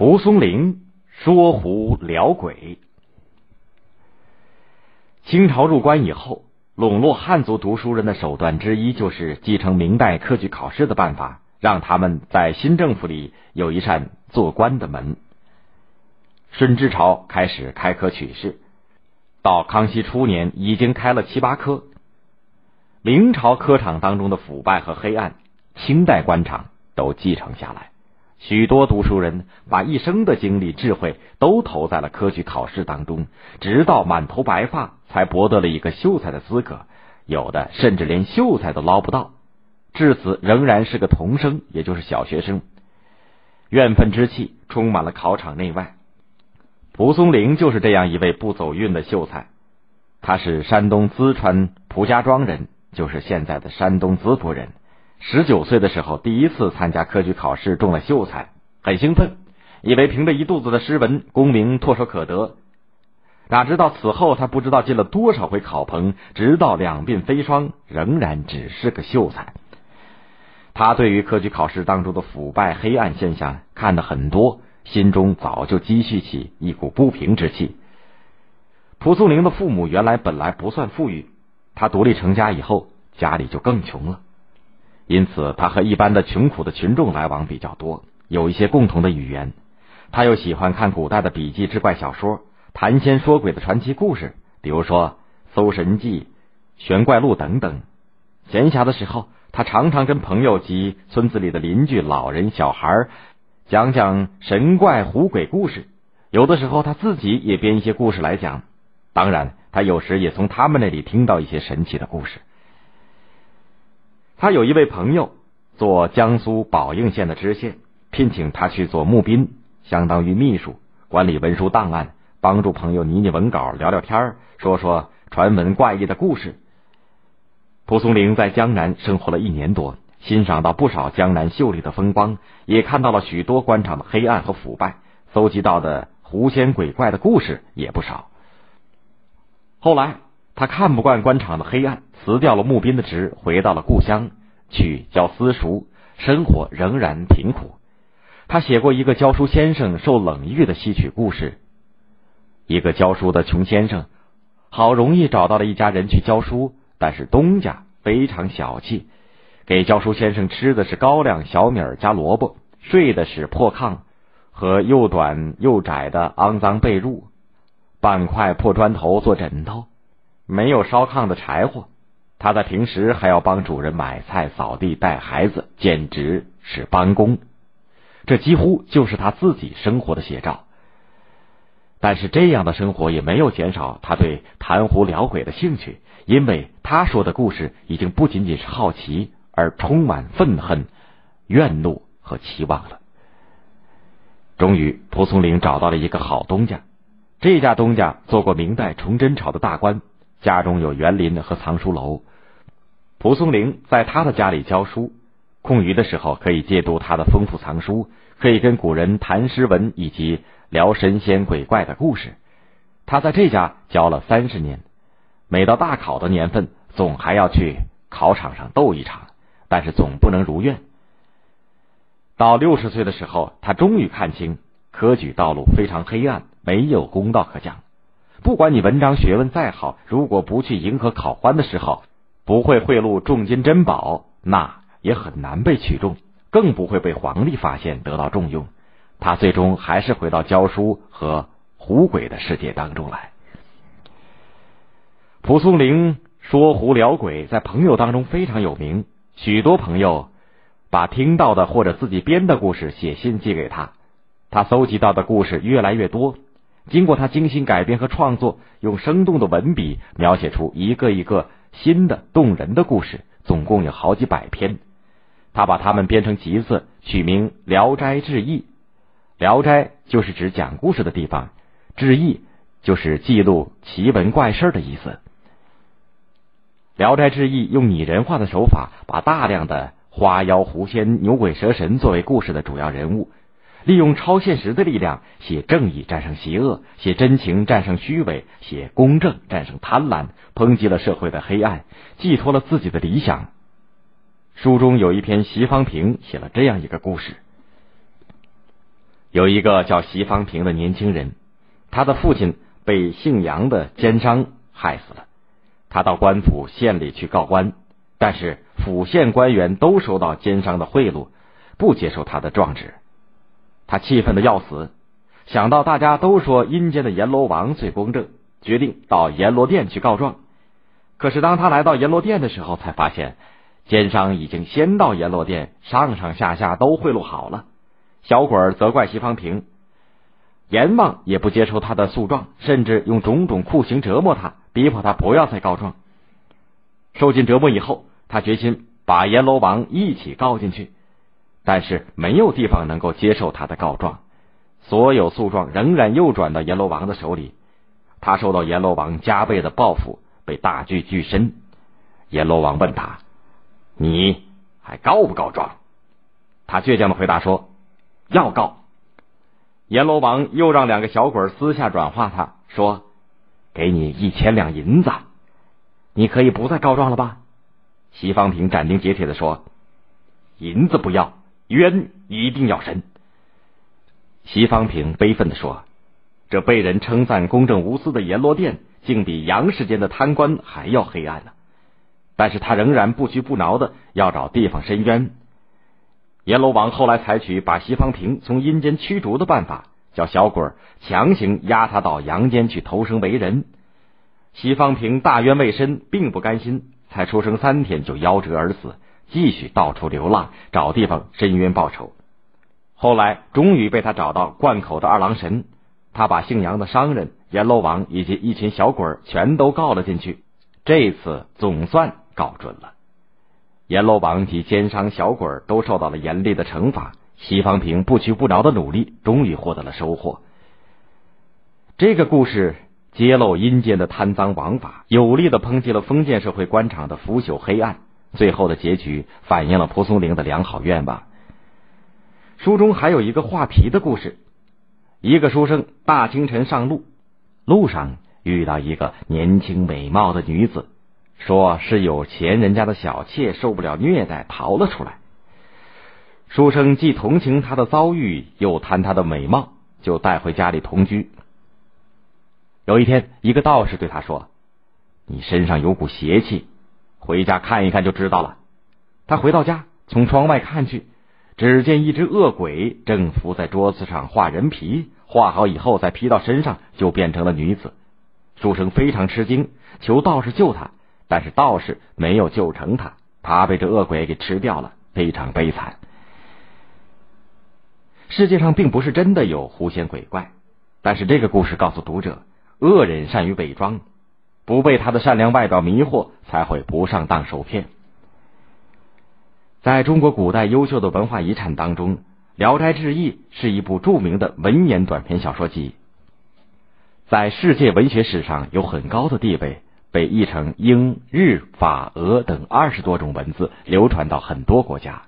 蒲松龄说胡聊鬼。清朝入关以后，笼络汉族读书人的手段之一，就是继承明代科举考试的办法，让他们在新政府里有一扇做官的门。顺治朝开始开科取士，到康熙初年已经开了七八科。明朝科场当中的腐败和黑暗，清代官场都继承下来。许多读书人把一生的精力、智慧都投在了科举考试当中，直到满头白发才博得了一个秀才的资格。有的甚至连秀才都捞不到，至此仍然是个童生，也就是小学生。怨愤之气充满了考场内外。蒲松龄就是这样一位不走运的秀才。他是山东淄川蒲家庄人，就是现在的山东淄博人。十九岁的时候，第一次参加科举考试，中了秀才，很兴奋，以为凭着一肚子的诗文，功名唾手可得。哪知道此后，他不知道进了多少回考棚，直到两鬓飞霜，仍然只是个秀才。他对于科举考试当中的腐败黑暗现象看得很多，心中早就积蓄起一股不平之气。蒲松龄的父母原来本来不算富裕，他独立成家以后，家里就更穷了。因此，他和一般的穷苦的群众来往比较多，有一些共同的语言。他又喜欢看古代的笔记志怪小说、谈仙说鬼的传奇故事，比如说《搜神记》《玄怪录》等等。闲暇的时候，他常常跟朋友及村子里的邻居、老人、小孩讲讲神怪狐鬼故事。有的时候，他自己也编一些故事来讲。当然，他有时也从他们那里听到一些神奇的故事。他有一位朋友做江苏宝应县的知县，聘请他去做募兵，相当于秘书，管理文书档案，帮助朋友拟拟文稿，聊聊天说说传闻怪异的故事。蒲松龄在江南生活了一年多，欣赏到不少江南秀丽的风光，也看到了许多官场的黑暗和腐败，搜集到的狐仙鬼怪的故事也不少。后来。他看不惯官场的黑暗，辞掉了募兵的职，回到了故乡去教私塾，生活仍然贫苦。他写过一个教书先生受冷遇的戏曲故事。一个教书的穷先生，好容易找到了一家人去教书，但是东家非常小气，给教书先生吃的是高粱、小米加萝卜，睡的是破炕和又短又窄的肮脏被褥，半块破砖头做枕头。没有烧炕的柴火，他在平时还要帮主人买菜、扫地、带孩子，简直是帮工。这几乎就是他自己生活的写照。但是这样的生活也没有减少他对谈狐聊鬼的兴趣，因为他说的故事已经不仅仅是好奇，而充满愤恨、怨怒和期望了。终于，蒲松龄找到了一个好东家，这家东家做过明代崇祯朝的大官。家中有园林和藏书楼，蒲松龄在他的家里教书，空余的时候可以借读他的丰富藏书，可以跟古人谈诗文以及聊神仙鬼怪的故事。他在这家教了三十年，每到大考的年份，总还要去考场上斗一场，但是总不能如愿。到六十岁的时候，他终于看清科举道路非常黑暗，没有公道可讲。不管你文章学问再好，如果不去迎合考官的时候，不会贿赂重金珍宝，那也很难被取中，更不会被皇帝发现得到重用。他最终还是回到教书和狐鬼的世界当中来。蒲松龄说狐聊鬼，在朋友当中非常有名，许多朋友把听到的或者自己编的故事写信寄给他，他搜集到的故事越来越多。经过他精心改编和创作，用生动的文笔描写出一个一个新的动人的故事，总共有好几百篇。他把它们编成集子，取名《聊斋志异》。聊斋就是指讲故事的地方，志异就是记录奇闻怪事的意思。《聊斋志异》用拟人化的手法，把大量的花妖、狐仙、牛鬼蛇神作为故事的主要人物。利用超现实的力量写正义战胜邪恶，写真情战胜虚伪，写公正战胜贪婪，抨击了社会的黑暗，寄托了自己的理想。书中有一篇，席方平写了这样一个故事：有一个叫席方平的年轻人，他的父亲被姓杨的奸商害死了。他到官府、县里去告官，但是府县官员都收到奸商的贿赂，不接受他的状纸。他气愤的要死，想到大家都说阴间的阎罗王最公正，决定到阎罗殿去告状。可是当他来到阎罗殿的时候，才发现奸商已经先到阎罗殿，上上下下都贿赂好了。小鬼责怪席方平，阎王也不接受他的诉状，甚至用种种酷刑折磨他，逼迫他不要再告状。受尽折磨以后，他决心把阎罗王一起告进去，但是没有地方能够接受他的告状，所有诉状仍然又转到阎罗王的手里。他受到阎罗王加倍的报复，被大锯锯身。阎罗王问他：“你还告不告状？”他倔强的回答说。要告，阎罗王又让两个小鬼私下转化他，说：“给你一千两银子，你可以不再告状了吧？”席方平斩钉截铁的说：“银子不要，冤一定要伸。”席方平悲愤的说：“这被人称赞公正无私的阎罗殿，竟比阳世间的贪官还要黑暗呢。”但是他仍然不屈不挠的要找地方伸冤。阎罗王后来采取把西方平从阴间驱逐的办法，叫小鬼强行押他到阳间去投生为人。西方平大冤未伸，并不甘心，才出生三天就夭折而死，继续到处流浪，找地方伸冤报仇。后来终于被他找到灌口的二郎神，他把姓杨的商人、阎罗王以及一群小鬼全都告了进去，这次总算告准了。阎罗王及奸商小鬼都受到了严厉的惩罚，西方平不屈不挠的努力终于获得了收获。这个故事揭露阴间的贪赃枉法，有力的抨击了封建社会官场的腐朽黑暗。最后的结局反映了蒲松龄的良好愿望。书中还有一个画皮的故事：一个书生大清晨上路，路上遇到一个年轻美貌的女子。说是有钱人家的小妾受不了虐待逃了出来。书生既同情他的遭遇，又贪她的美貌，就带回家里同居。有一天，一个道士对他说：“你身上有股邪气，回家看一看就知道了。”他回到家，从窗外看去，只见一只恶鬼正伏在桌子上画人皮，画好以后再披到身上，就变成了女子。书生非常吃惊，求道士救他。但是道士没有救成他，他被这恶鬼给吃掉了，非常悲惨。世界上并不是真的有狐仙鬼怪，但是这个故事告诉读者，恶人善于伪装，不被他的善良外表迷惑，才会不上当受骗。在中国古代优秀的文化遗产当中，《聊斋志异》是一部著名的文言短篇小说集，在世界文学史上有很高的地位。被译成英、日、法、俄等二十多种文字，流传到很多国家。